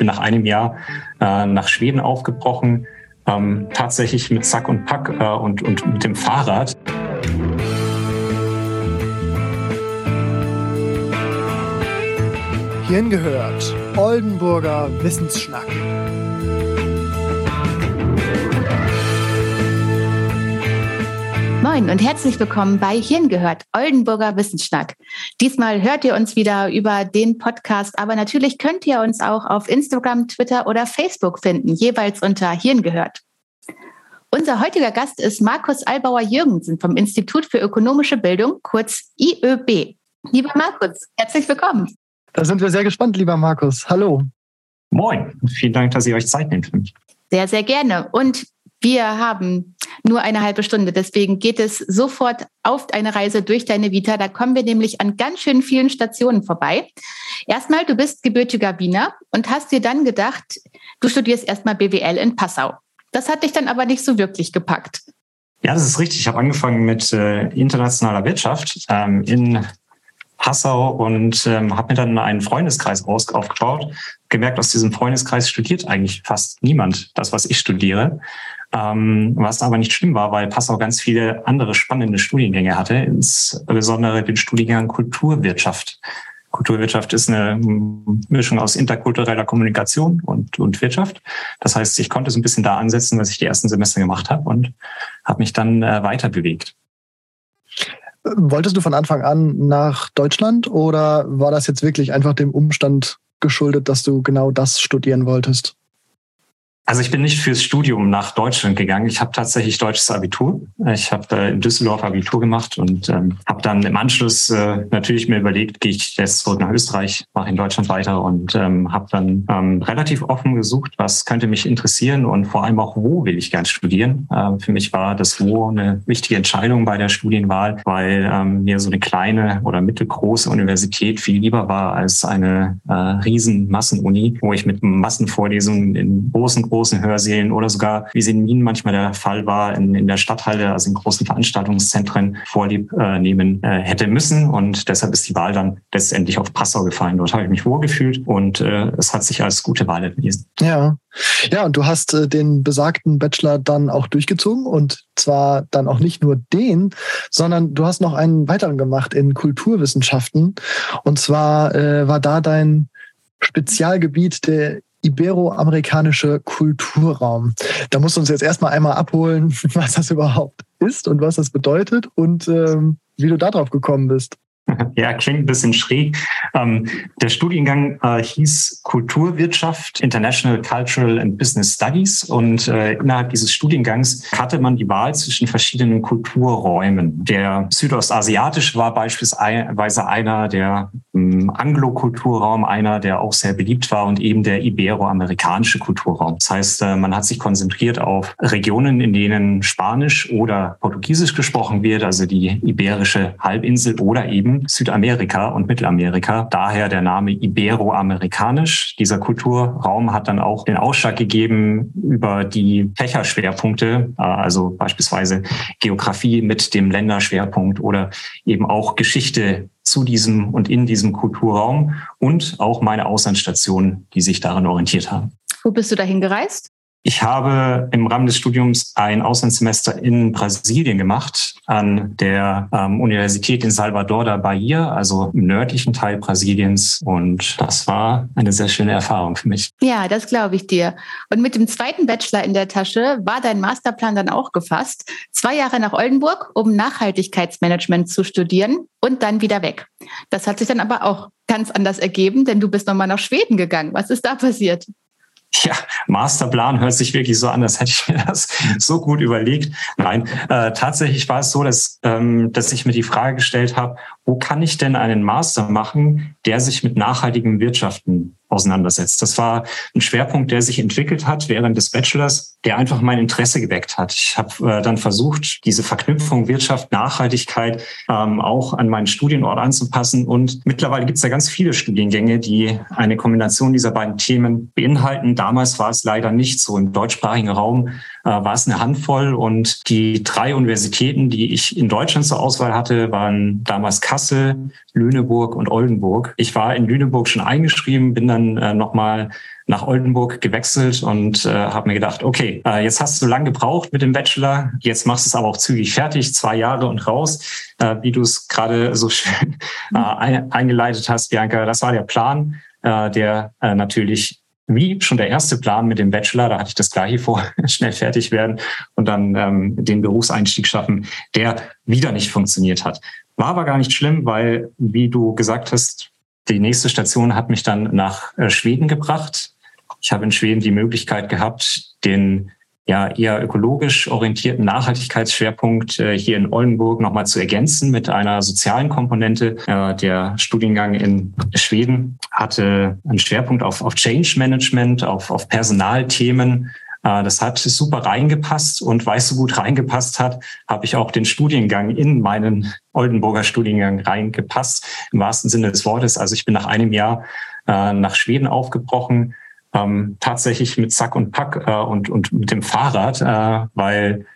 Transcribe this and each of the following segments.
bin nach einem Jahr äh, nach Schweden aufgebrochen, ähm, tatsächlich mit Sack und Pack äh, und, und mit dem Fahrrad. Hierhin gehört Oldenburger Wissensschnack. Moin und herzlich willkommen bei Hirn gehört, Oldenburger Wissensschnack. Diesmal hört ihr uns wieder über den Podcast, aber natürlich könnt ihr uns auch auf Instagram, Twitter oder Facebook finden, jeweils unter Hirn gehört. Unser heutiger Gast ist Markus Albauer-Jürgensen vom Institut für ökonomische Bildung, kurz IÖB. Lieber Markus, herzlich willkommen. Da sind wir sehr gespannt, lieber Markus. Hallo. Moin. Vielen Dank, dass ihr euch Zeit nehmt für mich. Sehr, sehr gerne. Und wir haben nur eine halbe Stunde. Deswegen geht es sofort auf eine Reise durch deine Vita. Da kommen wir nämlich an ganz schön vielen Stationen vorbei. Erstmal, du bist gebürtiger Wiener und hast dir dann gedacht, du studierst erstmal BWL in Passau. Das hat dich dann aber nicht so wirklich gepackt. Ja, das ist richtig. Ich habe angefangen mit äh, internationaler Wirtschaft ähm, in Passau und ähm, habe mir dann einen Freundeskreis aufgebaut. Gemerkt, aus diesem Freundeskreis studiert eigentlich fast niemand das, was ich studiere. Ähm, was aber nicht schlimm war, weil Passau ganz viele andere spannende Studiengänge hatte, insbesondere den Studiengang Kulturwirtschaft. Kulturwirtschaft ist eine Mischung aus interkultureller Kommunikation und, und Wirtschaft. Das heißt, ich konnte so ein bisschen da ansetzen, was ich die ersten Semester gemacht habe und habe mich dann äh, weiter bewegt. Wolltest du von Anfang an nach Deutschland oder war das jetzt wirklich einfach dem Umstand geschuldet, dass du genau das studieren wolltest? Also ich bin nicht fürs Studium nach Deutschland gegangen. Ich habe tatsächlich deutsches Abitur. Ich habe äh, in Düsseldorf Abitur gemacht und ähm, habe dann im Anschluss äh, natürlich mir überlegt, gehe ich jetzt zurück nach Österreich, mache in Deutschland weiter und ähm, habe dann ähm, relativ offen gesucht, was könnte mich interessieren und vor allem auch, wo will ich gern studieren. Ähm, für mich war das Wo eine wichtige Entscheidung bei der Studienwahl, weil ähm, mir so eine kleine oder mittelgroße Universität viel lieber war als eine äh, riesen Massenuni, wo ich mit Massenvorlesungen in großen, großen großen Hörsälen oder sogar, wie es in Wien manchmal der Fall war, in, in der Stadthalle, also in großen Veranstaltungszentren vorlieb äh, nehmen äh, hätte müssen. Und deshalb ist die Wahl dann letztendlich auf Passau gefallen. Dort habe ich mich wohlgefühlt und äh, es hat sich als gute Wahl erwiesen. Ja. Ja, und du hast äh, den besagten Bachelor dann auch durchgezogen und zwar dann auch nicht nur den, sondern du hast noch einen weiteren gemacht in Kulturwissenschaften. Und zwar äh, war da dein Spezialgebiet der iberoamerikanische Kulturraum. Da musst du uns jetzt erstmal einmal abholen, was das überhaupt ist und was das bedeutet und ähm, wie du darauf gekommen bist. Ja, klingt ein bisschen schräg. Ähm, der Studiengang äh, hieß Kulturwirtschaft, International Cultural and Business Studies. Und äh, innerhalb dieses Studiengangs hatte man die Wahl zwischen verschiedenen Kulturräumen. Der südostasiatische war beispielsweise einer, der ähm, Anglo-Kulturraum, einer, der auch sehr beliebt war und eben der iberoamerikanische Kulturraum. Das heißt, äh, man hat sich konzentriert auf Regionen, in denen Spanisch oder Portugiesisch gesprochen wird, also die iberische Halbinsel oder eben Südamerika und Mittelamerika. Daher der Name Iberoamerikanisch. Dieser Kulturraum hat dann auch den Ausschlag gegeben über die Fächerschwerpunkte, äh, also beispielsweise Geografie mit dem Länderschwerpunkt oder eben auch Geschichte zu diesem und in diesem Kulturraum und auch meine Auslandsstationen, die sich daran orientiert haben. Wo bist du dahin gereist? Ich habe im Rahmen des Studiums ein Auslandssemester in Brasilien gemacht, an der ähm, Universität in Salvador da Bahia, also im nördlichen Teil Brasiliens. Und das war eine sehr schöne Erfahrung für mich. Ja, das glaube ich dir. Und mit dem zweiten Bachelor in der Tasche war dein Masterplan dann auch gefasst. Zwei Jahre nach Oldenburg, um Nachhaltigkeitsmanagement zu studieren und dann wieder weg. Das hat sich dann aber auch ganz anders ergeben, denn du bist nochmal nach Schweden gegangen. Was ist da passiert? Ja, Masterplan hört sich wirklich so an, als hätte ich mir das so gut überlegt. Nein, äh, tatsächlich war es so, dass, ähm, dass ich mir die Frage gestellt habe, wo kann ich denn einen Master machen, der sich mit nachhaltigem Wirtschaften auseinandersetzt. Das war ein Schwerpunkt, der sich entwickelt hat während des Bachelors, der einfach mein Interesse geweckt hat. Ich habe äh, dann versucht, diese Verknüpfung Wirtschaft, Nachhaltigkeit ähm, auch an meinen Studienort anzupassen. Und mittlerweile gibt es ja ganz viele Studiengänge, die eine Kombination dieser beiden Themen beinhalten. Damals war es leider nicht so. Im deutschsprachigen Raum war es eine Handvoll und die drei Universitäten, die ich in Deutschland zur Auswahl hatte, waren damals Kassel, Lüneburg und Oldenburg. Ich war in Lüneburg schon eingeschrieben, bin dann äh, nochmal nach Oldenburg gewechselt und äh, habe mir gedacht, okay, äh, jetzt hast du lang gebraucht mit dem Bachelor, jetzt machst du es aber auch zügig fertig, zwei Jahre und raus, äh, wie du es gerade so schön äh, eingeleitet hast, Bianca. Das war der Plan, äh, der äh, natürlich wie schon der erste Plan mit dem Bachelor, da hatte ich das gleiche vor, schnell fertig werden und dann ähm, den Berufseinstieg schaffen, der wieder nicht funktioniert hat. War aber gar nicht schlimm, weil, wie du gesagt hast, die nächste Station hat mich dann nach äh, Schweden gebracht. Ich habe in Schweden die Möglichkeit gehabt, den ja eher ökologisch orientierten Nachhaltigkeitsschwerpunkt äh, hier in Oldenburg nochmal zu ergänzen mit einer sozialen Komponente. Äh, der Studiengang in Schweden hatte einen Schwerpunkt auf, auf Change Management, auf, auf Personalthemen. Äh, das hat super reingepasst und weil es so gut reingepasst hat, habe ich auch den Studiengang in meinen Oldenburger Studiengang reingepasst, im wahrsten Sinne des Wortes. Also ich bin nach einem Jahr äh, nach Schweden aufgebrochen, ähm, tatsächlich mit Sack und Pack äh, und, und mit dem Fahrrad, äh, weil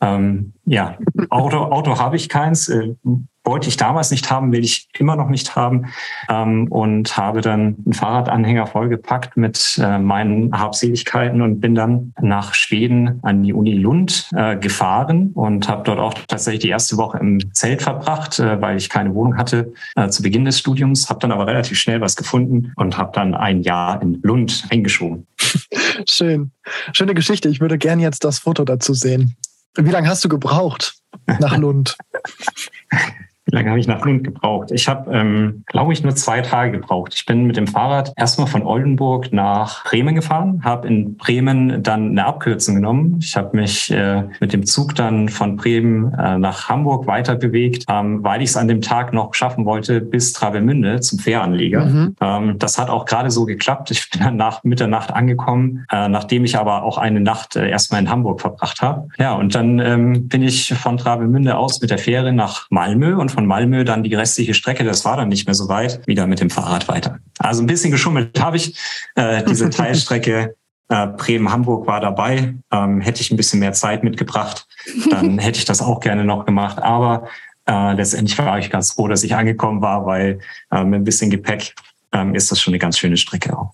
ähm, ja, Auto, Auto habe ich keins, äh, wollte ich damals nicht haben, will ich immer noch nicht haben ähm, und habe dann einen Fahrradanhänger vollgepackt mit äh, meinen Habseligkeiten und bin dann nach Schweden an die Uni Lund äh, gefahren und habe dort auch tatsächlich die erste Woche im Zelt verbracht, äh, weil ich keine Wohnung hatte äh, zu Beginn des Studiums, habe dann aber relativ schnell was gefunden und habe dann ein Jahr in Lund eingeschoben. Schön. Schöne Geschichte. Ich würde gerne jetzt das Foto dazu sehen. Wie lange hast du gebraucht nach Lund? Wie lange habe ich nach Lund gebraucht? Ich habe, ähm, glaube ich, nur zwei Tage gebraucht. Ich bin mit dem Fahrrad erstmal von Oldenburg nach Bremen gefahren, habe in Bremen dann eine Abkürzung genommen. Ich habe mich äh, mit dem Zug dann von Bremen äh, nach Hamburg weiter bewegt, ähm, weil ich es an dem Tag noch schaffen wollte bis Travemünde zum Fähranleger. Mhm. Ähm, das hat auch gerade so geklappt. Ich bin dann nach Mitternacht angekommen, äh, nachdem ich aber auch eine Nacht äh, erstmal in Hamburg verbracht habe. Ja, und dann ähm, bin ich von Travemünde aus mit der Fähre nach Malmö und von Malmö dann die restliche Strecke, das war dann nicht mehr so weit, wieder mit dem Fahrrad weiter. Also ein bisschen geschummelt habe ich. Äh, diese Teilstrecke äh, Bremen-Hamburg war dabei. Ähm, hätte ich ein bisschen mehr Zeit mitgebracht, dann hätte ich das auch gerne noch gemacht. Aber äh, letztendlich war ich ganz froh, dass ich angekommen war, weil äh, mit ein bisschen Gepäck ähm, ist das schon eine ganz schöne Strecke auch.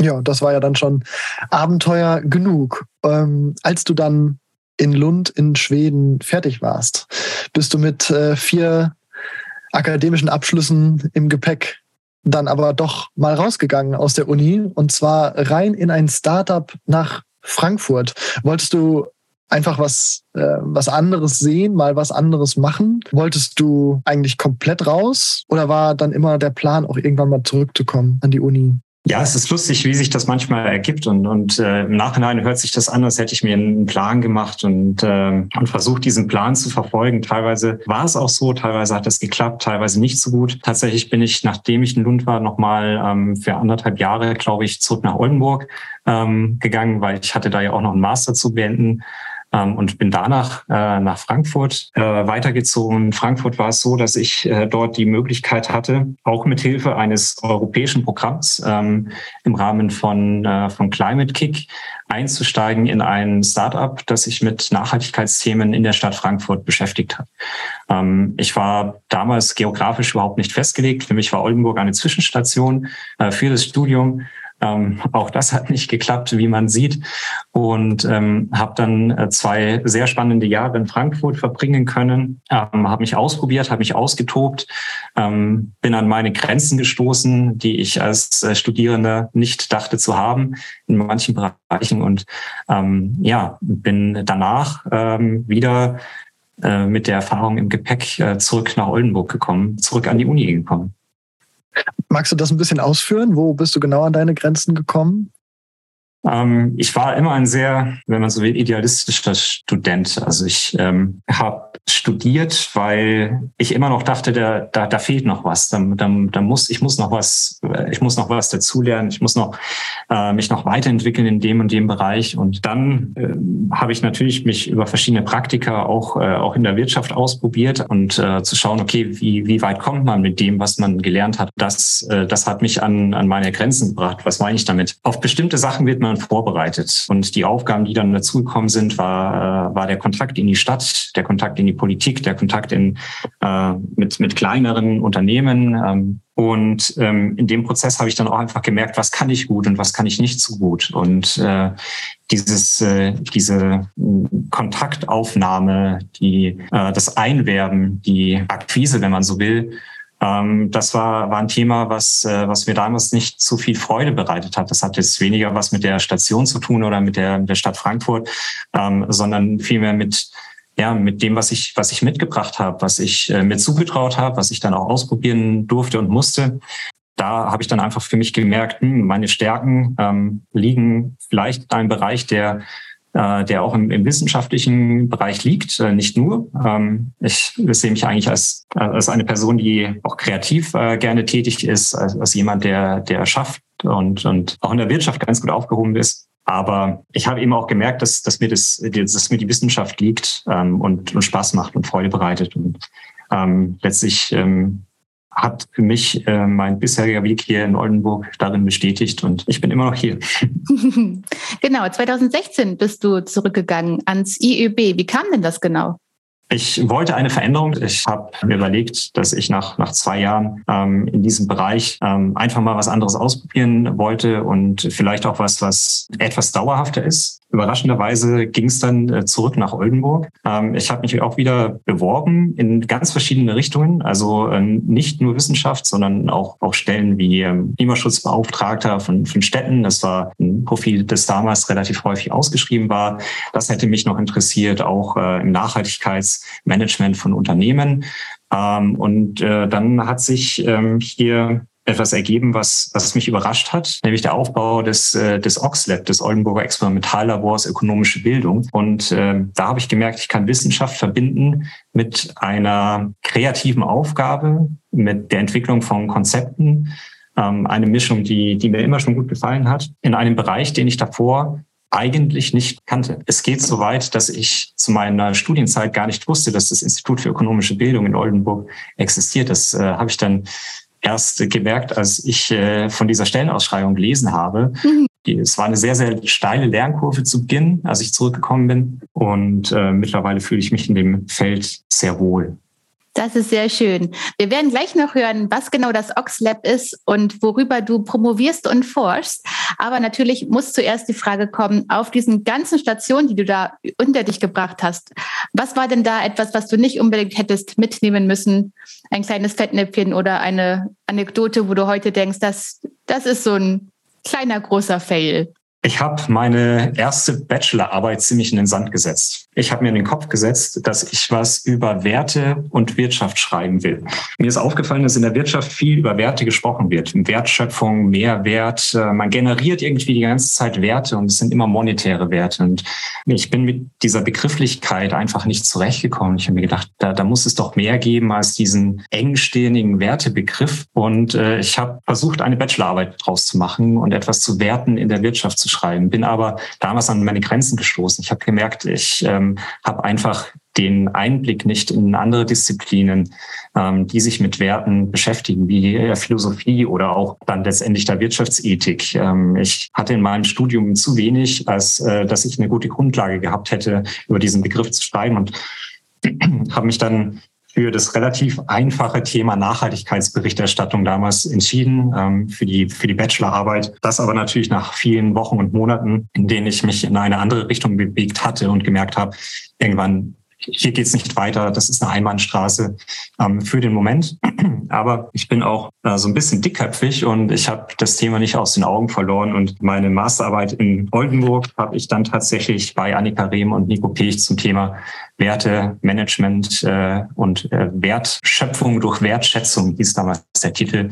Ja, das war ja dann schon Abenteuer genug. Ähm, als du dann in Lund in Schweden fertig warst, bist du mit äh, vier akademischen Abschlüssen im Gepäck dann aber doch mal rausgegangen aus der Uni und zwar rein in ein Startup nach Frankfurt. Wolltest du einfach was, äh, was anderes sehen, mal was anderes machen? Wolltest du eigentlich komplett raus oder war dann immer der Plan, auch irgendwann mal zurückzukommen an die Uni? Ja, es ist lustig, wie sich das manchmal ergibt und, und äh, im Nachhinein hört sich das an, als hätte ich mir einen Plan gemacht und, äh, und versucht, diesen Plan zu verfolgen. Teilweise war es auch so, teilweise hat es geklappt, teilweise nicht so gut. Tatsächlich bin ich, nachdem ich in Lund war, nochmal ähm, für anderthalb Jahre, glaube ich, zurück nach Oldenburg ähm, gegangen, weil ich hatte da ja auch noch einen Master zu beenden und bin danach äh, nach Frankfurt äh, weitergezogen. In Frankfurt war es so, dass ich äh, dort die Möglichkeit hatte, auch mit Hilfe eines europäischen Programms ähm, im Rahmen von, äh, von Climate Kick einzusteigen in ein Startup, das sich mit Nachhaltigkeitsthemen in der Stadt Frankfurt beschäftigt hat. Ähm, ich war damals geografisch überhaupt nicht festgelegt. Für mich war Oldenburg eine Zwischenstation äh, für das Studium ähm, auch das hat nicht geklappt, wie man sieht. Und ähm, habe dann äh, zwei sehr spannende Jahre in Frankfurt verbringen können, ähm, habe mich ausprobiert, habe mich ausgetobt, ähm, bin an meine Grenzen gestoßen, die ich als äh, Studierender nicht dachte zu haben in manchen Bereichen. Und ähm, ja, bin danach ähm, wieder äh, mit der Erfahrung im Gepäck zurück nach Oldenburg gekommen, zurück an die Uni gekommen. Magst du das ein bisschen ausführen? Wo bist du genau an deine Grenzen gekommen? Ähm, ich war immer ein sehr, wenn man so will, idealistischer Student. Also ich ähm, habe studiert, weil ich immer noch dachte, da, da, da fehlt noch was. Da, da, da muss, ich muss noch was, ich muss noch was dazulernen, ich muss noch äh, mich noch weiterentwickeln in dem und dem Bereich. Und dann äh, habe ich natürlich mich über verschiedene Praktika auch, äh, auch in der Wirtschaft ausprobiert und äh, zu schauen, okay, wie, wie weit kommt man mit dem, was man gelernt hat. Das, äh, das hat mich an, an meine Grenzen gebracht. Was meine ich damit? Auf bestimmte Sachen wird man dann vorbereitet. Und die Aufgaben, die dann dazugekommen sind, war, äh, war der Kontakt in die Stadt, der Kontakt in die Politik, der Kontakt in, äh, mit, mit kleineren Unternehmen. Ähm, und ähm, in dem Prozess habe ich dann auch einfach gemerkt, was kann ich gut und was kann ich nicht so gut. Und äh, dieses, äh, diese Kontaktaufnahme, die, äh, das Einwerben, die Akquise, wenn man so will, ähm, das war, war ein Thema, was, äh, was mir damals nicht so viel Freude bereitet hat. Das hat jetzt weniger was mit der Station zu tun oder mit der, mit der Stadt Frankfurt, ähm, sondern vielmehr mit, ja, mit dem, was ich, was ich mitgebracht habe, was ich äh, mir zugetraut habe, was ich dann auch ausprobieren durfte und musste. Da habe ich dann einfach für mich gemerkt, hm, meine Stärken ähm, liegen vielleicht in einem Bereich, der äh, der auch im, im wissenschaftlichen Bereich liegt, äh, nicht nur. Ähm, ich sehe mich eigentlich als, als eine Person, die auch kreativ äh, gerne tätig ist, als, als jemand, der, der schafft und, und auch in der Wirtschaft ganz gut aufgehoben ist. Aber ich habe eben auch gemerkt, dass, dass, mir, das, dass mir die Wissenschaft liegt ähm, und, und Spaß macht und Freude bereitet. Und ähm, letztlich ähm, hat für mich äh, mein bisheriger Weg hier in Oldenburg darin bestätigt und ich bin immer noch hier. genau, 2016 bist du zurückgegangen ans IÖB. Wie kam denn das genau? Ich wollte eine Veränderung. Ich habe mir überlegt, dass ich nach, nach zwei Jahren ähm, in diesem Bereich ähm, einfach mal was anderes ausprobieren wollte und vielleicht auch was, was etwas dauerhafter ist. Überraschenderweise ging es dann äh, zurück nach Oldenburg. Ähm, ich habe mich auch wieder beworben in ganz verschiedene Richtungen, also ähm, nicht nur Wissenschaft, sondern auch, auch Stellen wie ähm, Klimaschutzbeauftragter von, von Städten. Das war ein Profil, das damals relativ häufig ausgeschrieben war. Das hätte mich noch interessiert, auch äh, im Nachhaltigkeitsmanagement von Unternehmen. und äh, dann hat sich hier etwas ergeben, was, was mich überrascht hat, nämlich der Aufbau des, äh, des OXLab, des Oldenburger Experimentallabors Ökonomische Bildung. Und äh, da habe ich gemerkt, ich kann Wissenschaft verbinden mit einer kreativen Aufgabe, mit der Entwicklung von Konzepten, ähm, eine Mischung, die, die mir immer schon gut gefallen hat, in einem Bereich, den ich davor eigentlich nicht kannte. Es geht so weit, dass ich zu meiner Studienzeit gar nicht wusste, dass das Institut für ökonomische Bildung in Oldenburg existiert. Das äh, habe ich dann erst gemerkt, als ich äh, von dieser Stellenausschreibung gelesen habe. Mhm. Es war eine sehr, sehr steile Lernkurve zu Beginn, als ich zurückgekommen bin. Und äh, mittlerweile fühle ich mich in dem Feld sehr wohl. Das ist sehr schön. Wir werden gleich noch hören, was genau das OxLab ist und worüber du promovierst und forschst. Aber natürlich muss zuerst die Frage kommen, auf diesen ganzen Stationen, die du da unter dich gebracht hast, was war denn da etwas, was du nicht unbedingt hättest mitnehmen müssen? Ein kleines Fettnäpfchen oder eine Anekdote, wo du heute denkst, das, das ist so ein kleiner, großer Fail. Ich habe meine erste Bachelorarbeit ziemlich in den Sand gesetzt. Ich habe mir in den Kopf gesetzt, dass ich was über Werte und Wirtschaft schreiben will. Mir ist aufgefallen, dass in der Wirtschaft viel über Werte gesprochen wird. Wertschöpfung, Mehrwert. Äh, man generiert irgendwie die ganze Zeit Werte und es sind immer monetäre Werte. Und ich bin mit dieser Begrifflichkeit einfach nicht zurechtgekommen. Ich habe mir gedacht, da, da muss es doch mehr geben als diesen engstehenden Wertebegriff. Und äh, ich habe versucht, eine Bachelorarbeit draus zu machen und etwas zu Werten in der Wirtschaft zu schreiben, bin aber damals an meine Grenzen gestoßen. Ich habe gemerkt, ich ähm, habe einfach den Einblick nicht in andere Disziplinen, ähm, die sich mit Werten beschäftigen, wie Philosophie oder auch dann letztendlich der Wirtschaftsethik. Ähm, ich hatte in meinem Studium zu wenig, als äh, dass ich eine gute Grundlage gehabt hätte, über diesen Begriff zu schreiben und habe mich dann für das relativ einfache Thema Nachhaltigkeitsberichterstattung damals entschieden, ähm, für, die, für die Bachelorarbeit. Das aber natürlich nach vielen Wochen und Monaten, in denen ich mich in eine andere Richtung bewegt hatte und gemerkt habe, irgendwann hier geht's nicht weiter, das ist eine Einbahnstraße ähm, für den Moment. Aber ich bin auch äh, so ein bisschen dickköpfig und ich habe das Thema nicht aus den Augen verloren. Und meine Masterarbeit in Oldenburg habe ich dann tatsächlich bei Annika Rehm und Nico Pech zum Thema Werte, Management äh, und äh, Wertschöpfung durch Wertschätzung, hieß damals der Titel,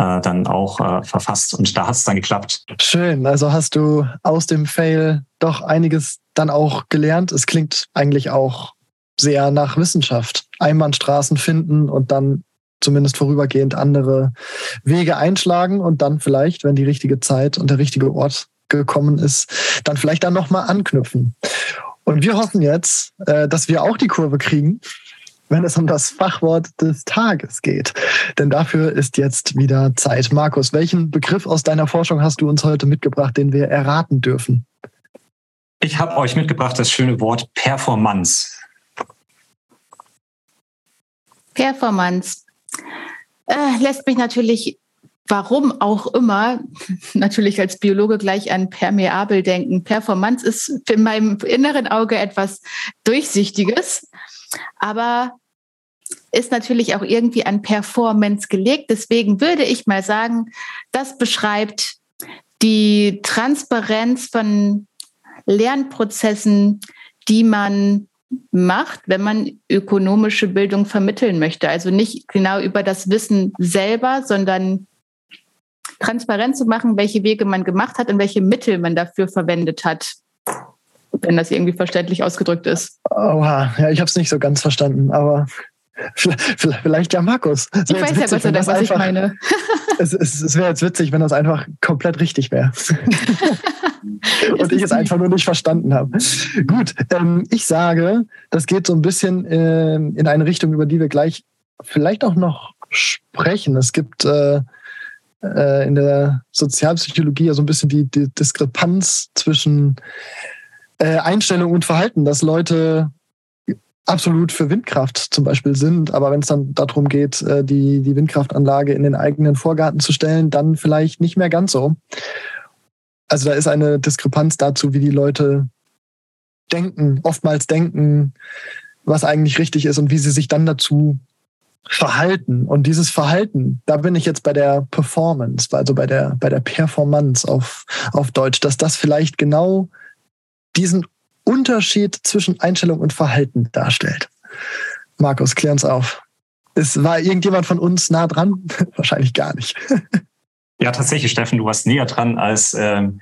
äh, dann auch äh, verfasst. Und da hat es dann geklappt. Schön. Also hast du aus dem Fail doch einiges dann auch gelernt. Es klingt eigentlich auch sehr nach Wissenschaft. Einbahnstraßen finden und dann zumindest vorübergehend andere Wege einschlagen und dann vielleicht, wenn die richtige Zeit und der richtige Ort gekommen ist, dann vielleicht dann nochmal anknüpfen. Und wir hoffen jetzt, äh, dass wir auch die Kurve kriegen wenn es um das Fachwort des Tages geht. Denn dafür ist jetzt wieder Zeit. Markus, welchen Begriff aus deiner Forschung hast du uns heute mitgebracht, den wir erraten dürfen? Ich habe euch mitgebracht das schöne Wort Performance. Performance äh, lässt mich natürlich, warum auch immer, natürlich als Biologe gleich an permeabel denken. Performance ist in meinem inneren Auge etwas Durchsichtiges, aber ist natürlich auch irgendwie an Performance gelegt. Deswegen würde ich mal sagen, das beschreibt die Transparenz von Lernprozessen, die man macht, wenn man ökonomische Bildung vermitteln möchte. Also nicht genau über das Wissen selber, sondern transparent zu machen, welche Wege man gemacht hat und welche Mittel man dafür verwendet hat. Wenn das irgendwie verständlich ausgedrückt ist. Oha, ja, ich habe es nicht so ganz verstanden, aber Vielleicht ja Markus. Ich weiß ja sei Dank, was einfach, ich meine. es, es, es wäre jetzt witzig, wenn das einfach komplett richtig wäre. Und ich es einfach nur nicht verstanden habe. Gut, ähm, ich sage, das geht so ein bisschen äh, in eine Richtung, über die wir gleich vielleicht auch noch sprechen. Es gibt äh, äh, in der Sozialpsychologie ja so ein bisschen die, die Diskrepanz zwischen äh, Einstellung und Verhalten, dass Leute absolut für Windkraft zum Beispiel sind, aber wenn es dann darum geht, äh, die, die Windkraftanlage in den eigenen Vorgarten zu stellen, dann vielleicht nicht mehr ganz so. Also da ist eine Diskrepanz dazu, wie die Leute denken, oftmals denken, was eigentlich richtig ist und wie sie sich dann dazu verhalten. Und dieses Verhalten, da bin ich jetzt bei der Performance, also bei der, bei der Performance auf, auf Deutsch, dass das vielleicht genau diesen Unterschied zwischen Einstellung und Verhalten darstellt. Markus, klär uns auf. Es war irgendjemand von uns nah dran? Wahrscheinlich gar nicht. Ja, tatsächlich, Steffen, du warst näher dran als ähm,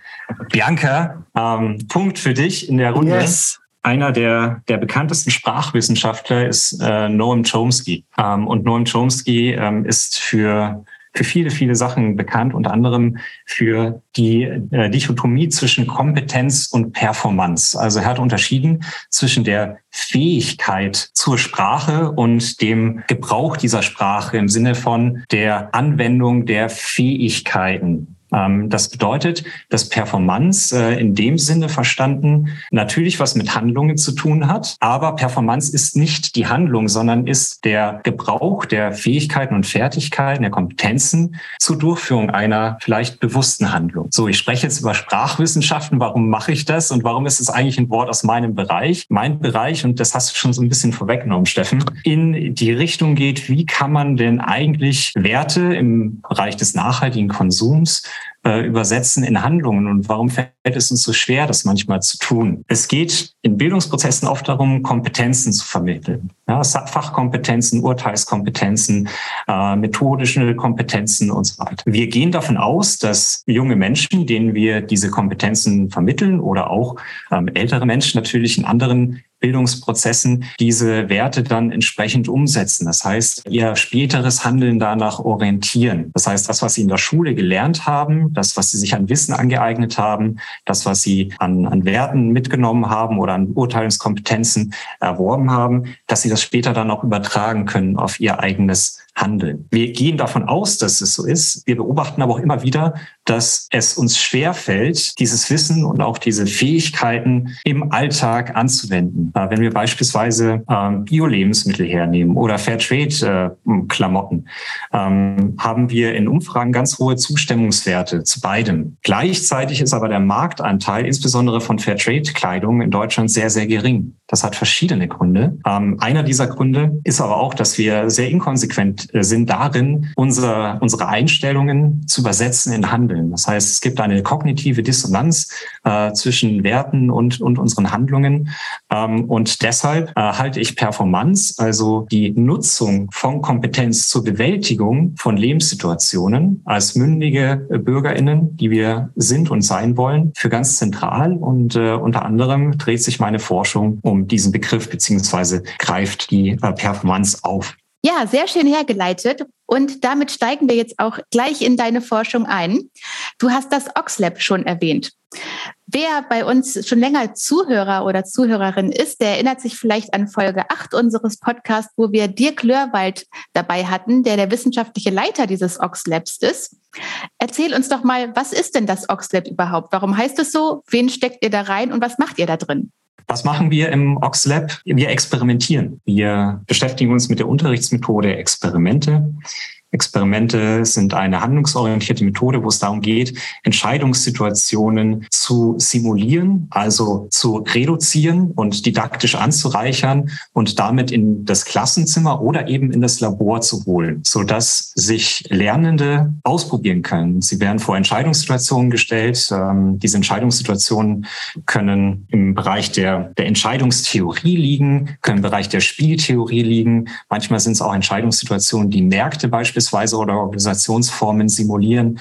Bianca. Ähm, Punkt für dich in der Runde. Yes. Einer der, der bekanntesten Sprachwissenschaftler ist äh, Noam Chomsky. Ähm, und Noam Chomsky ähm, ist für für viele, viele Sachen bekannt, unter anderem für die äh, Dichotomie zwischen Kompetenz und Performance. Also er hat unterschieden zwischen der Fähigkeit zur Sprache und dem Gebrauch dieser Sprache im Sinne von der Anwendung der Fähigkeiten. Ähm, das bedeutet, dass Performance äh, in dem Sinne verstanden natürlich was mit Handlungen zu tun hat, aber Performance ist nicht die Handlung, sondern ist der Gebrauch der Fähigkeiten und Fertigkeiten, der Kompetenzen zur Durchführung einer vielleicht bewussten Handlung. So, ich spreche jetzt über Sprachwissenschaften. Warum mache ich das und warum ist es eigentlich ein Wort aus meinem Bereich? Mein Bereich, und das hast du schon so ein bisschen vorweggenommen, Steffen, in die Richtung geht, wie kann man denn eigentlich Werte im Bereich des nachhaltigen Konsums äh, übersetzen in Handlungen und warum fällt es uns so schwer, das manchmal zu tun? Es geht in Bildungsprozessen oft darum, Kompetenzen zu vermitteln. Ja, Fachkompetenzen, Urteilskompetenzen, äh, methodische Kompetenzen und so weiter. Wir gehen davon aus, dass junge Menschen, denen wir diese Kompetenzen vermitteln oder auch ähm, ältere Menschen natürlich in anderen Bildungsprozessen diese Werte dann entsprechend umsetzen. Das heißt, ihr späteres Handeln danach orientieren. Das heißt, das, was sie in der Schule gelernt haben, das, was sie sich an Wissen angeeignet haben, das, was sie an, an Werten mitgenommen haben oder an Urteilungskompetenzen erworben haben, dass sie das später dann auch übertragen können auf ihr eigenes handeln. Wir gehen davon aus, dass es so ist. Wir beobachten aber auch immer wieder, dass es uns schwer fällt, dieses Wissen und auch diese Fähigkeiten im Alltag anzuwenden. Äh, wenn wir beispielsweise ähm, Bio-Lebensmittel hernehmen oder Fairtrade-Klamotten, ähm, haben wir in Umfragen ganz hohe Zustimmungswerte zu beidem. Gleichzeitig ist aber der Marktanteil, insbesondere von Fairtrade-Kleidung in Deutschland, sehr, sehr gering. Das hat verschiedene Gründe. Ähm, einer dieser Gründe ist aber auch, dass wir sehr inkonsequent äh, sind darin, unser, unsere Einstellungen zu übersetzen in Handeln. Das heißt, es gibt eine kognitive Dissonanz äh, zwischen Werten und, und unseren Handlungen. Ähm, und deshalb äh, halte ich Performance, also die Nutzung von Kompetenz zur Bewältigung von Lebenssituationen als mündige BürgerInnen, die wir sind und sein wollen, für ganz zentral. Und äh, unter anderem dreht sich meine Forschung um um diesen Begriff beziehungsweise greift die äh, Performance auf. Ja, sehr schön hergeleitet. Und damit steigen wir jetzt auch gleich in deine Forschung ein. Du hast das Oxlab schon erwähnt. Wer bei uns schon länger Zuhörer oder Zuhörerin ist, der erinnert sich vielleicht an Folge 8 unseres Podcasts, wo wir Dirk Lörwald dabei hatten, der der wissenschaftliche Leiter dieses Oxlabs ist. Erzähl uns doch mal, was ist denn das Oxlab überhaupt? Warum heißt es so? Wen steckt ihr da rein und was macht ihr da drin? Was machen wir im Oxlab? Wir experimentieren. Wir beschäftigen uns mit der Unterrichtsmethode Experimente. Experimente sind eine handlungsorientierte Methode, wo es darum geht, Entscheidungssituationen zu simulieren, also zu reduzieren und didaktisch anzureichern und damit in das Klassenzimmer oder eben in das Labor zu holen, sodass sich Lernende ausprobieren können. Sie werden vor Entscheidungssituationen gestellt. Ähm, diese Entscheidungssituationen können im Bereich der, der Entscheidungstheorie liegen, können im Bereich der Spieltheorie liegen. Manchmal sind es auch Entscheidungssituationen, die Märkte beispielsweise beispielsweise oder Organisationsformen simulieren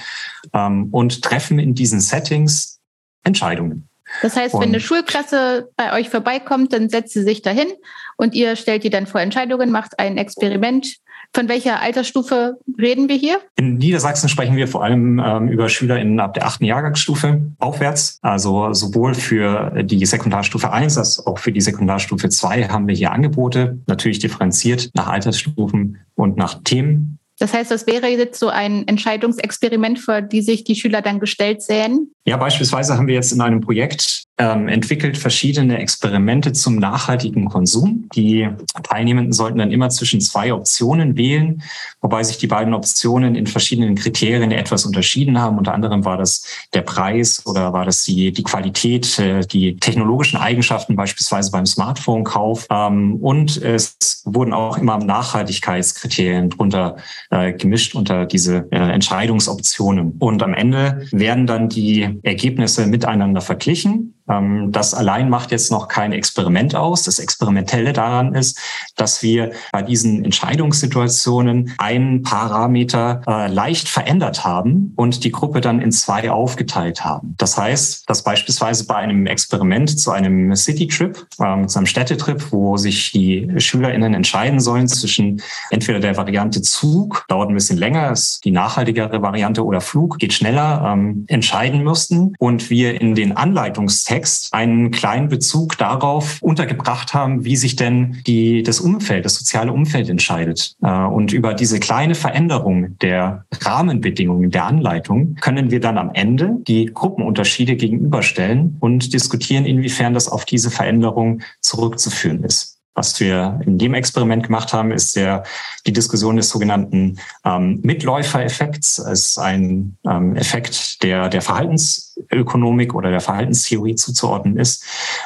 ähm, und treffen in diesen Settings Entscheidungen. Das heißt, und wenn eine Schulklasse bei euch vorbeikommt, dann setzt sie sich dahin und ihr stellt die dann vor Entscheidungen, macht ein Experiment. Von welcher Altersstufe reden wir hier? In Niedersachsen sprechen wir vor allem ähm, über SchülerInnen ab der achten Jahrgangsstufe aufwärts. Also sowohl für die Sekundarstufe 1 als auch für die Sekundarstufe 2 haben wir hier Angebote, natürlich differenziert nach Altersstufen und nach Themen. Das heißt, das wäre jetzt so ein Entscheidungsexperiment, vor die sich die Schüler dann gestellt sehen? Ja, beispielsweise haben wir jetzt in einem Projekt ähm, entwickelt verschiedene Experimente zum nachhaltigen Konsum. Die Teilnehmenden sollten dann immer zwischen zwei Optionen wählen, wobei sich die beiden Optionen in verschiedenen Kriterien etwas unterschieden haben. Unter anderem war das der Preis oder war das die, die Qualität, äh, die technologischen Eigenschaften beispielsweise beim Smartphone-Kauf. Ähm, und es wurden auch immer Nachhaltigkeitskriterien drunter äh, gemischt unter diese äh, Entscheidungsoptionen. Und am Ende werden dann die Ergebnisse miteinander verglichen. Ähm, das allein macht jetzt noch kein Experiment aus. Das Experimentelle daran ist, dass wir bei diesen Entscheidungssituationen einen Parameter äh, leicht verändert haben und die Gruppe dann in zwei aufgeteilt haben. Das heißt, dass beispielsweise bei einem Experiment zu einem City-Trip, ähm, zu einem Städtetrip, wo sich die SchülerInnen entscheiden sollen zwischen entweder der Variante Zug, dauert ein bisschen länger, ist die nachhaltigere Variante, oder Flug, geht schneller, ähm, entscheiden mussten und wir in den Anleitungstext Text einen kleinen Bezug darauf untergebracht haben, wie sich denn die, das Umfeld, das soziale Umfeld entscheidet. Äh, und über diese kleine Veränderung der Rahmenbedingungen der Anleitung können wir dann am Ende die Gruppenunterschiede gegenüberstellen und diskutieren, inwiefern das auf diese Veränderung zurückzuführen ist. Was wir in dem Experiment gemacht haben, ist der, die Diskussion des sogenannten ähm, Mitläufereffekts. Es ist ein ähm, Effekt, der der Verhaltensökonomik oder der Verhaltenstheorie zuzuordnen ist.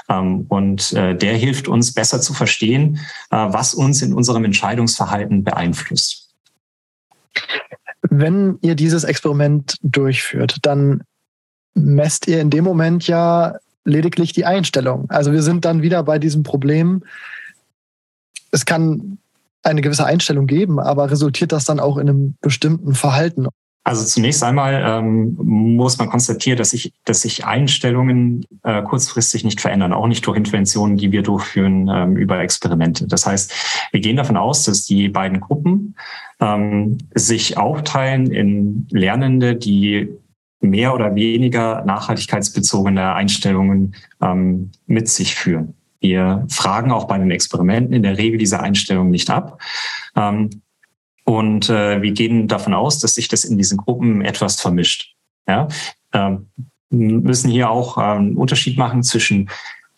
Ähm, und äh, der hilft uns besser zu verstehen, äh, was uns in unserem Entscheidungsverhalten beeinflusst. Wenn ihr dieses Experiment durchführt, dann messt ihr in dem Moment ja lediglich die Einstellung. Also wir sind dann wieder bei diesem Problem, es kann eine gewisse Einstellung geben, aber resultiert das dann auch in einem bestimmten Verhalten? Also zunächst einmal ähm, muss man konstatieren, dass sich, dass sich Einstellungen äh, kurzfristig nicht verändern, auch nicht durch Interventionen, die wir durchführen ähm, über Experimente. Das heißt, wir gehen davon aus, dass die beiden Gruppen ähm, sich aufteilen in Lernende, die mehr oder weniger nachhaltigkeitsbezogene Einstellungen ähm, mit sich führen. Wir fragen auch bei den Experimenten in der Regel diese Einstellung nicht ab. Ähm, und äh, wir gehen davon aus, dass sich das in diesen Gruppen etwas vermischt. Ja? Ähm, müssen hier auch ähm, einen Unterschied machen zwischen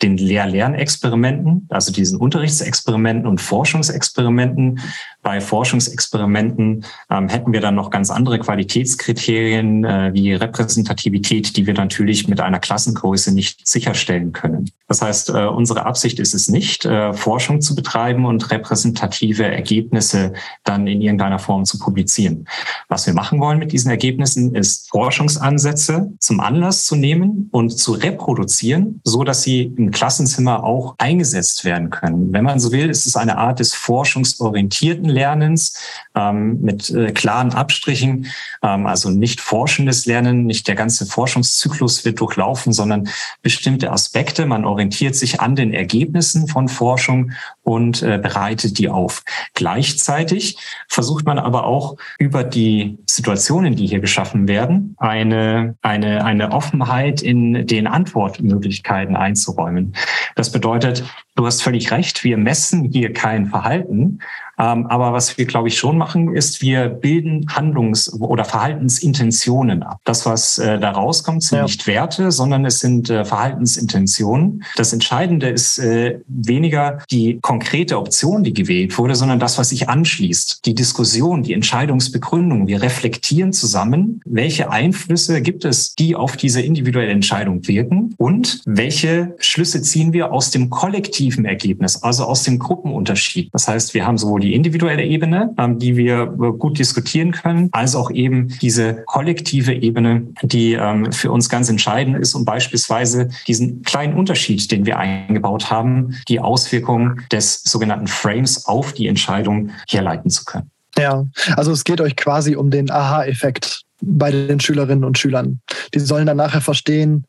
den Lehr-Lernexperimenten, also diesen Unterrichtsexperimenten und Forschungsexperimenten. Bei Forschungsexperimenten ähm, hätten wir dann noch ganz andere Qualitätskriterien äh, wie Repräsentativität, die wir natürlich mit einer Klassengröße nicht sicherstellen können. Das heißt, äh, unsere Absicht ist es nicht, äh, Forschung zu betreiben und repräsentative Ergebnisse dann in irgendeiner Form zu publizieren. Was wir machen wollen mit diesen Ergebnissen, ist Forschungsansätze zum Anlass zu nehmen und zu reproduzieren, so dass sie im Klassenzimmer auch eingesetzt werden können. Wenn man so will, ist es eine Art des forschungsorientierten Lernens ähm, mit äh, klaren Abstrichen, ähm, also nicht forschendes Lernen, nicht der ganze Forschungszyklus wird durchlaufen, sondern bestimmte Aspekte. Man orientiert sich an den Ergebnissen von Forschung und äh, bereitet die auf. Gleichzeitig versucht man aber auch über die Situationen, die hier geschaffen werden, eine, eine, eine Offenheit in den Antwortmöglichkeiten einzuräumen. Das bedeutet, du hast völlig recht, wir messen hier kein Verhalten, ähm, aber was wir, glaube ich, schon machen, ist, wir bilden Handlungs- oder Verhaltensintentionen ab. Das, was äh, da rauskommt, sind ja. nicht Werte, sondern es sind äh, Verhaltensintentionen. Das Entscheidende ist äh, weniger die konkrete Option, die gewählt wurde, sondern das, was sich anschließt. Die Diskussion, die Entscheidungsbegründung. Wir reflektieren zusammen, welche Einflüsse gibt es, die auf diese individuelle Entscheidung wirken und welche Schlüsse ziehen wir aus dem kollektiven Ergebnis, also aus dem Gruppenunterschied. Das heißt, wir haben sowohl die individuelle Ebene, ähm, die wir äh, gut diskutieren können, als auch eben diese kollektive Ebene, die ähm, für uns ganz entscheidend ist, um beispielsweise diesen kleinen Unterschied, den wir eingebaut haben, die Auswirkungen des sogenannten Frames auf die Entscheidung herleiten zu können. Ja, also es geht euch quasi um den Aha-Effekt bei den Schülerinnen und Schülern. Die sollen dann nachher verstehen,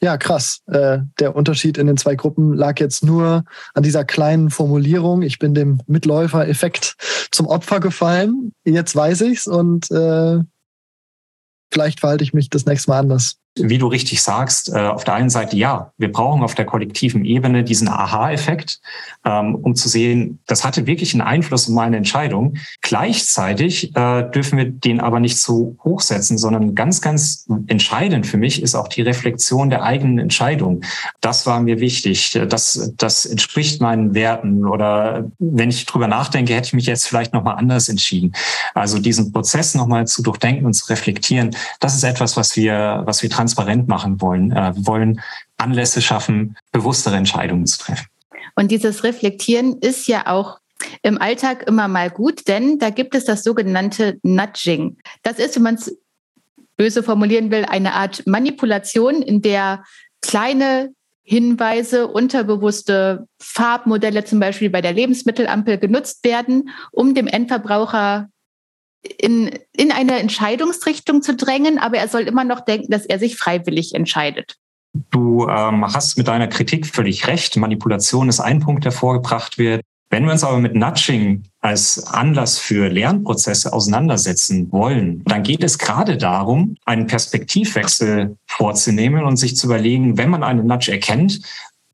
ja, krass. Äh, der Unterschied in den zwei Gruppen lag jetzt nur an dieser kleinen Formulierung. Ich bin dem Mitläufer-Effekt zum Opfer gefallen. Jetzt weiß ich's und äh, vielleicht verhalte ich mich das nächste Mal anders wie du richtig sagst, äh, auf der einen Seite ja, wir brauchen auf der kollektiven Ebene diesen Aha-Effekt, ähm, um zu sehen, das hatte wirklich einen Einfluss auf meine Entscheidung. Gleichzeitig äh, dürfen wir den aber nicht zu hoch setzen, sondern ganz, ganz entscheidend für mich ist auch die Reflexion der eigenen Entscheidung. Das war mir wichtig. Das, das entspricht meinen Werten oder wenn ich drüber nachdenke, hätte ich mich jetzt vielleicht nochmal anders entschieden. Also diesen Prozess nochmal zu durchdenken und zu reflektieren, das ist etwas, was wir, was wir transparent machen wollen. Äh, wir wollen Anlässe schaffen, bewusstere Entscheidungen zu treffen. Und dieses Reflektieren ist ja auch im Alltag immer mal gut, denn da gibt es das sogenannte Nudging. Das ist, wenn man es böse formulieren will, eine Art Manipulation, in der kleine Hinweise, unterbewusste Farbmodelle zum Beispiel bei der Lebensmittelampel genutzt werden, um dem Endverbraucher in, in eine Entscheidungsrichtung zu drängen, aber er soll immer noch denken, dass er sich freiwillig entscheidet. Du ähm, hast mit deiner Kritik völlig recht. Manipulation ist ein Punkt, der vorgebracht wird. Wenn wir uns aber mit Nudging als Anlass für Lernprozesse auseinandersetzen wollen, dann geht es gerade darum, einen Perspektivwechsel vorzunehmen und sich zu überlegen, wenn man einen Nudge erkennt,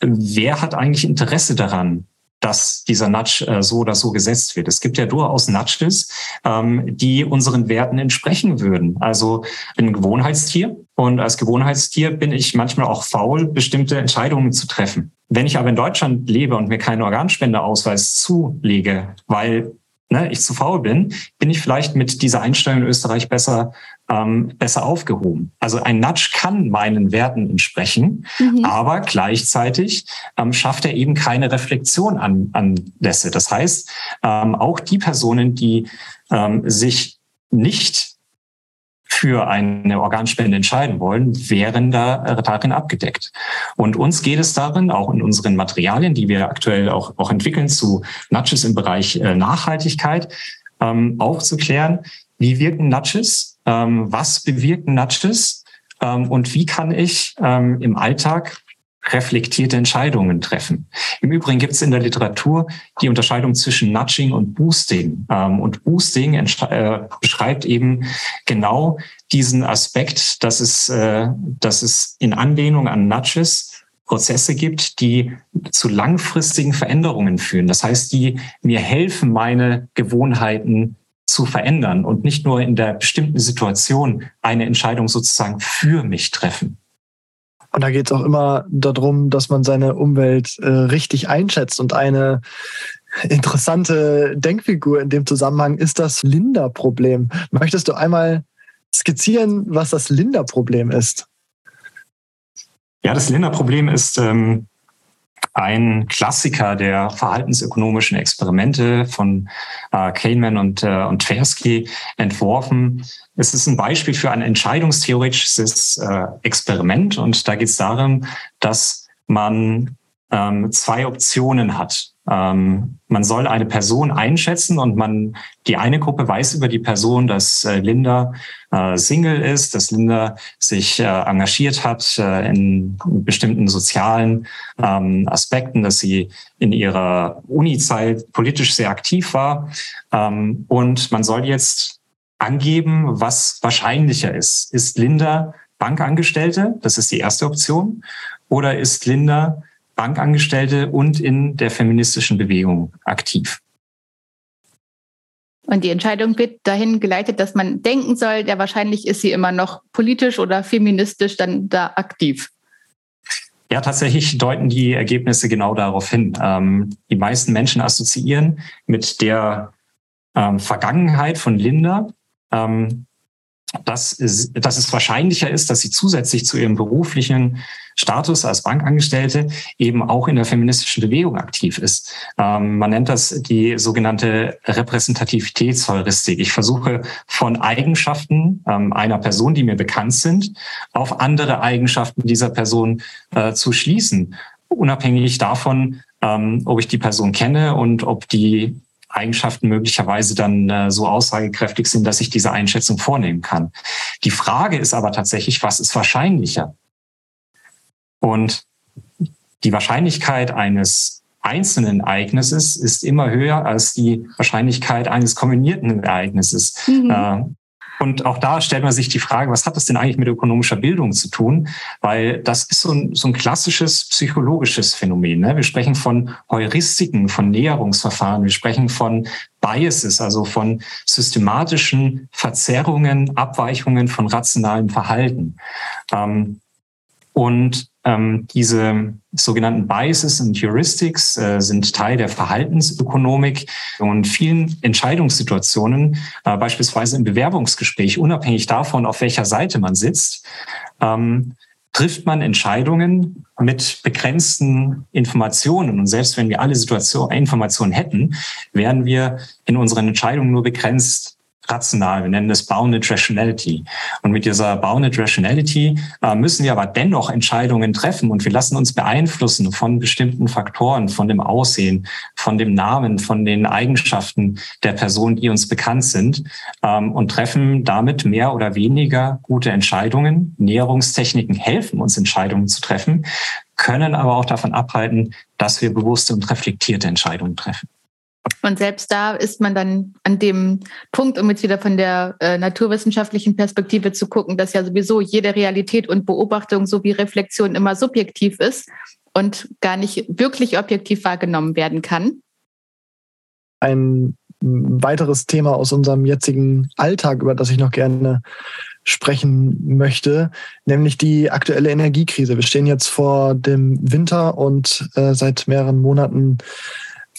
wer hat eigentlich Interesse daran, dass dieser Nudge äh, so oder so gesetzt wird. Es gibt ja durchaus Nudges, ähm, die unseren Werten entsprechen würden. Also ein Gewohnheitstier und als Gewohnheitstier bin ich manchmal auch faul, bestimmte Entscheidungen zu treffen. Wenn ich aber in Deutschland lebe und mir keinen Organspendeausweis zulege, weil ne, ich zu faul bin, bin ich vielleicht mit dieser Einstellung in Österreich besser, ähm, besser aufgehoben. Also ein Nudge kann meinen Werten entsprechen, mhm. aber gleichzeitig ähm, schafft er eben keine Reflexion an Anlässe. Das heißt, ähm, auch die Personen, die ähm, sich nicht für eine Organspende entscheiden wollen, wären da äh, darin abgedeckt. Und uns geht es darin, auch in unseren Materialien, die wir aktuell auch, auch entwickeln zu Nudges im Bereich äh, Nachhaltigkeit, ähm, aufzuklären, wie wirken Nudges, was bewirken Nudges ähm, und wie kann ich ähm, im Alltag reflektierte Entscheidungen treffen. Im Übrigen gibt es in der Literatur die Unterscheidung zwischen Nudging und Boosting. Ähm, und Boosting äh, beschreibt eben genau diesen Aspekt, dass es, äh, dass es in Anlehnung an Nudges Prozesse gibt, die zu langfristigen Veränderungen führen. Das heißt, die mir helfen, meine Gewohnheiten zu verändern und nicht nur in der bestimmten Situation eine Entscheidung sozusagen für mich treffen. Und da geht es auch immer darum, dass man seine Umwelt äh, richtig einschätzt. Und eine interessante Denkfigur in dem Zusammenhang ist das Linda-Problem. Möchtest du einmal skizzieren, was das Linda-Problem ist? Ja, das Linda-Problem ist ähm, ein Klassiker der verhaltensökonomischen Experimente von äh, Kahneman und, äh, und Tversky entworfen. Es ist ein Beispiel für ein entscheidungstheoretisches äh, Experiment und da geht es darum, dass man ähm, zwei Optionen hat. Ähm, man soll eine Person einschätzen und man, die eine Gruppe weiß über die Person, dass äh, Linda äh, Single ist, dass Linda sich äh, engagiert hat äh, in bestimmten sozialen ähm, Aspekten, dass sie in ihrer Uni-Zeit politisch sehr aktiv war. Ähm, und man soll jetzt angeben, was wahrscheinlicher ist. Ist Linda Bankangestellte? Das ist die erste Option. Oder ist Linda Bankangestellte und in der feministischen Bewegung aktiv. Und die Entscheidung wird dahin geleitet, dass man denken soll, der wahrscheinlich ist sie immer noch politisch oder feministisch dann da aktiv. Ja, tatsächlich deuten die Ergebnisse genau darauf hin. Ähm, die meisten Menschen assoziieren mit der ähm, Vergangenheit von Linda, ähm, dass, dass es wahrscheinlicher ist, dass sie zusätzlich zu ihrem beruflichen Status als Bankangestellte eben auch in der feministischen Bewegung aktiv ist. Ähm, man nennt das die sogenannte Repräsentativitätsheuristik. Ich versuche von Eigenschaften ähm, einer Person, die mir bekannt sind, auf andere Eigenschaften dieser Person äh, zu schließen, unabhängig davon, ähm, ob ich die Person kenne und ob die Eigenschaften möglicherweise dann äh, so aussagekräftig sind, dass ich diese Einschätzung vornehmen kann. Die Frage ist aber tatsächlich, was ist wahrscheinlicher? Und die Wahrscheinlichkeit eines einzelnen Ereignisses ist immer höher als die Wahrscheinlichkeit eines kombinierten Ereignisses. Mhm. Und auch da stellt man sich die Frage, was hat das denn eigentlich mit ökonomischer Bildung zu tun? Weil das ist so ein, so ein klassisches psychologisches Phänomen. Ne? Wir sprechen von Heuristiken, von Näherungsverfahren, wir sprechen von Biases, also von systematischen Verzerrungen, Abweichungen von rationalem Verhalten. Ähm, und ähm, diese sogenannten Biases und Heuristics äh, sind Teil der Verhaltensökonomik und vielen Entscheidungssituationen, äh, beispielsweise im Bewerbungsgespräch, unabhängig davon, auf welcher Seite man sitzt, ähm, trifft man Entscheidungen mit begrenzten Informationen. Und selbst wenn wir alle Situation, Informationen hätten, wären wir in unseren Entscheidungen nur begrenzt rational. Wir nennen das Bounded Rationality. Und mit dieser Bounded Rationality äh, müssen wir aber dennoch Entscheidungen treffen und wir lassen uns beeinflussen von bestimmten Faktoren, von dem Aussehen, von dem Namen, von den Eigenschaften der Person, die uns bekannt sind ähm, und treffen damit mehr oder weniger gute Entscheidungen. Näherungstechniken helfen uns, Entscheidungen zu treffen, können aber auch davon abhalten, dass wir bewusste und reflektierte Entscheidungen treffen. Und selbst da ist man dann an dem Punkt, um jetzt wieder von der äh, naturwissenschaftlichen Perspektive zu gucken, dass ja sowieso jede Realität und Beobachtung sowie Reflexion immer subjektiv ist und gar nicht wirklich objektiv wahrgenommen werden kann. Ein weiteres Thema aus unserem jetzigen Alltag, über das ich noch gerne sprechen möchte, nämlich die aktuelle Energiekrise. Wir stehen jetzt vor dem Winter und äh, seit mehreren Monaten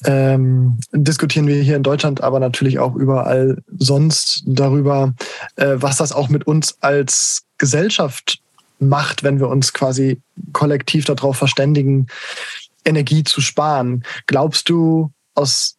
ähm, diskutieren wir hier in Deutschland, aber natürlich auch überall sonst darüber, äh, was das auch mit uns als Gesellschaft macht, wenn wir uns quasi kollektiv darauf verständigen, Energie zu sparen. Glaubst du aus,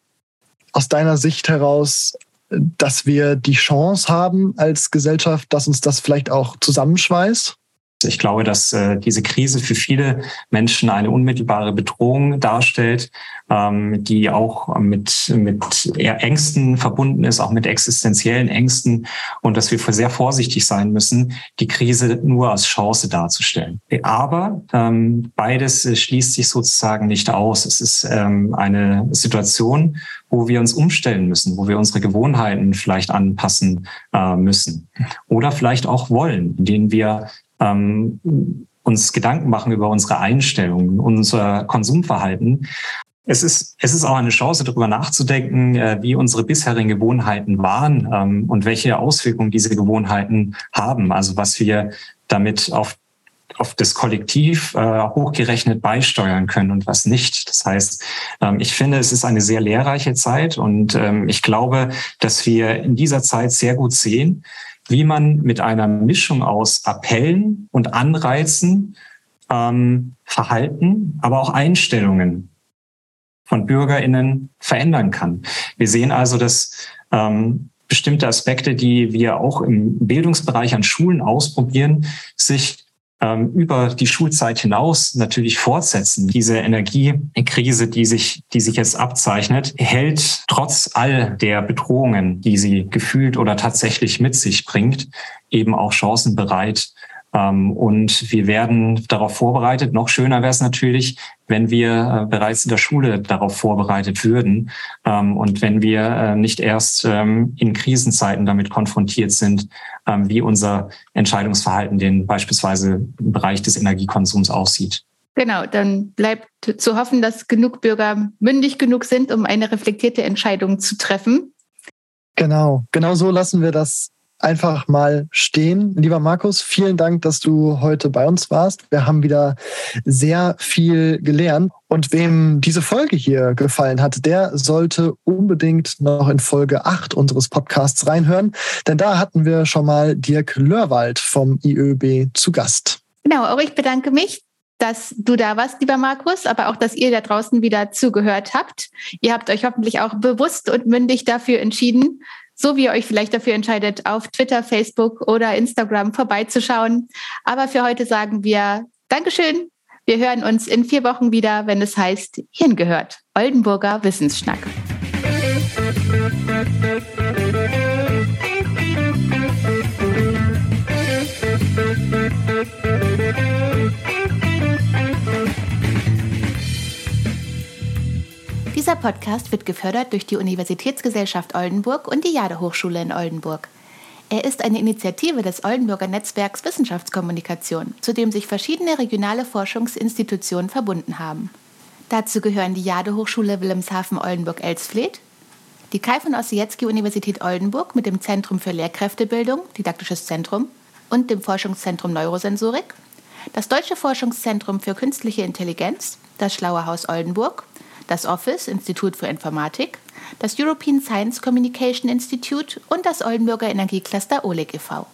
aus deiner Sicht heraus, dass wir die Chance haben als Gesellschaft, dass uns das vielleicht auch zusammenschweißt? Ich glaube, dass äh, diese Krise für viele Menschen eine unmittelbare Bedrohung darstellt, ähm, die auch mit, mit Ängsten verbunden ist, auch mit existenziellen Ängsten und dass wir sehr vorsichtig sein müssen, die Krise nur als Chance darzustellen. Aber ähm, beides schließt sich sozusagen nicht aus. Es ist ähm, eine Situation, wo wir uns umstellen müssen, wo wir unsere Gewohnheiten vielleicht anpassen äh, müssen oder vielleicht auch wollen, indem wir ähm, uns Gedanken machen über unsere Einstellungen, unser Konsumverhalten. Es ist, es ist auch eine Chance, darüber nachzudenken, äh, wie unsere bisherigen Gewohnheiten waren ähm, und welche Auswirkungen diese Gewohnheiten haben. Also was wir damit auf auf das Kollektiv äh, hochgerechnet beisteuern können und was nicht. Das heißt, ähm, ich finde, es ist eine sehr lehrreiche Zeit und ähm, ich glaube, dass wir in dieser Zeit sehr gut sehen, wie man mit einer Mischung aus Appellen und Anreizen ähm, Verhalten, aber auch Einstellungen von BürgerInnen verändern kann. Wir sehen also, dass ähm, bestimmte Aspekte, die wir auch im Bildungsbereich an Schulen ausprobieren, sich ähm, über die Schulzeit hinaus natürlich fortsetzen. Diese Energiekrise, die sich, die sich jetzt abzeichnet, hält trotz all der Bedrohungen, die sie gefühlt oder tatsächlich mit sich bringt, eben auch Chancen bereit, und wir werden darauf vorbereitet. Noch schöner wäre es natürlich, wenn wir äh, bereits in der Schule darauf vorbereitet würden ähm, und wenn wir äh, nicht erst ähm, in Krisenzeiten damit konfrontiert sind, wie unser Entscheidungsverhalten den beispielsweise im Bereich des Energiekonsums aussieht. Genau, dann bleibt zu hoffen, dass genug Bürger mündig genug sind, um eine reflektierte Entscheidung zu treffen. Genau, genau so lassen wir das einfach mal stehen. Lieber Markus, vielen Dank, dass du heute bei uns warst. Wir haben wieder sehr viel gelernt. Und wem diese Folge hier gefallen hat, der sollte unbedingt noch in Folge 8 unseres Podcasts reinhören. Denn da hatten wir schon mal Dirk Lörwald vom IÖB zu Gast. Genau, auch ich bedanke mich dass du da warst, lieber Markus, aber auch, dass ihr da draußen wieder zugehört habt. Ihr habt euch hoffentlich auch bewusst und mündig dafür entschieden, so wie ihr euch vielleicht dafür entscheidet, auf Twitter, Facebook oder Instagram vorbeizuschauen. Aber für heute sagen wir Dankeschön. Wir hören uns in vier Wochen wieder, wenn es heißt Hingehört. Oldenburger Wissensschnack. Dieser Podcast wird gefördert durch die Universitätsgesellschaft Oldenburg und die Jade Hochschule in Oldenburg. Er ist eine Initiative des Oldenburger Netzwerks Wissenschaftskommunikation, zu dem sich verschiedene regionale Forschungsinstitutionen verbunden haben. Dazu gehören die Jade Hochschule Wilhelmshaven Oldenburg-Elsfleth, die Kai von Ossietzky Universität Oldenburg mit dem Zentrum für Lehrkräftebildung, Didaktisches Zentrum und dem Forschungszentrum Neurosensorik, das Deutsche Forschungszentrum für Künstliche Intelligenz, das Schlaue Haus Oldenburg das Office, Institut für Informatik, das European Science Communication Institute und das Oldenburger Energiecluster OLEG e.V.